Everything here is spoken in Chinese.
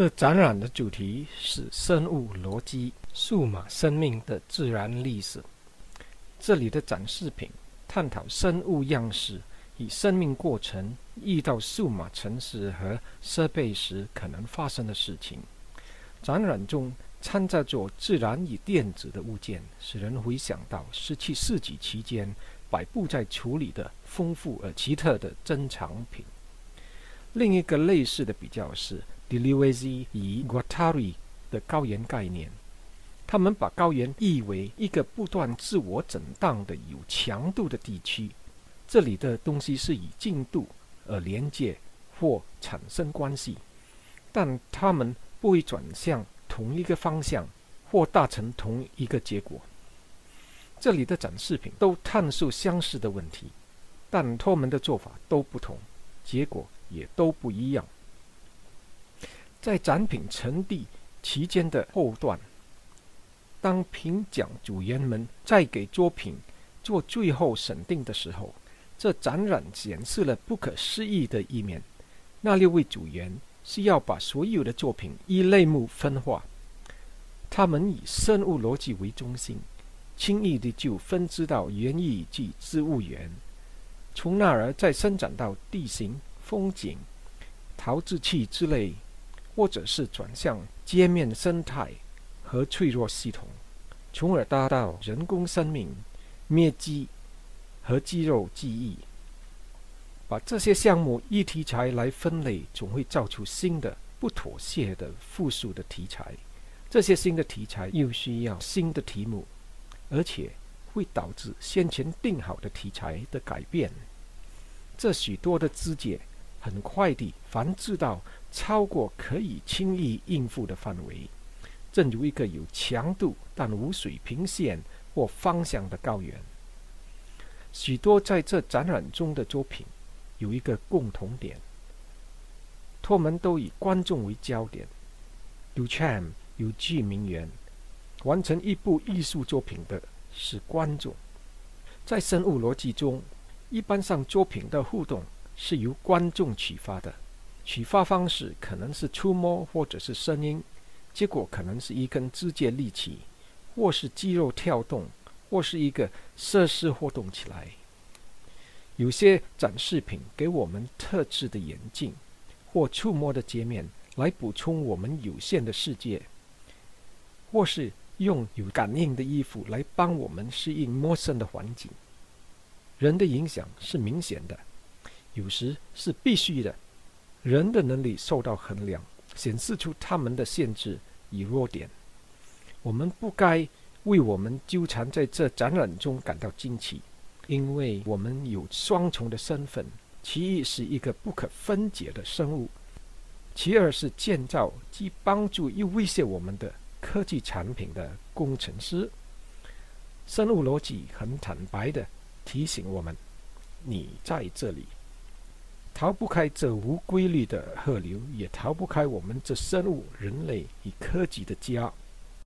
这展览的主题是生物逻辑、数码生命的自然历史。这里的展示品探讨生物样式与生命过程遇到数码城市和设备时可能发生的事情。展览中掺杂着自然与电子的物件，使人回想到十七世纪期间摆布在处理的丰富而奇特的珍藏品。另一个类似的比较是。D e l i v e z i 与 Guattari 的高原概念，他们把高原译为一个不断自我震荡的有强度的地区，这里的东西是以进度而连接或产生关系，但他们不会转向同一个方向或达成同一个结果。这里的展示品都探索相似的问题，但他们的做法都不同，结果也都不一样。在展品陈列期间的后段，当评奖组员们在给作品做最后审定的时候，这展览显示了不可思议的一面。那六位组员是要把所有的作品依类目分化，他们以生物逻辑为中心，轻易的就分支到园艺及植物园，从那儿再伸展到地形、风景、陶制器之类。或者是转向界面生态和脆弱系统，从而达到人工生命、灭机和肌肉记忆。把这些项目一题材来分类，总会造出新的不妥协的复数的题材。这些新的题材又需要新的题目，而且会导致先前定好的题材的改变。这许多的肢解很快地繁殖到。超过可以轻易应付的范围，正如一个有强度但无水平线或方向的高原。许多在这展览中的作品有一个共同点：他们都以观众为焦点。有 Cham 有句名言：完成一部艺术作品的是观众。在生物逻辑中，一般上作品的互动是由观众启发的。启发方式可能是触摸，或者是声音；结果可能是一根指节立起，或是肌肉跳动，或是一个设施活动起来。有些展示品给我们特制的眼镜或触摸的界面来补充我们有限的世界，或是用有感应的衣服来帮我们适应陌生的环境。人的影响是明显的，有时是必须的。人的能力受到衡量，显示出他们的限制与弱点。我们不该为我们纠缠在这展览中感到惊奇，因为我们有双重的身份：其一是一个不可分解的生物，其二是建造既帮助又威胁我们的科技产品的工程师。生物逻辑很坦白的提醒我们：你在这里。逃不开这无规律的河流，也逃不开我们这生物、人类与科技的家。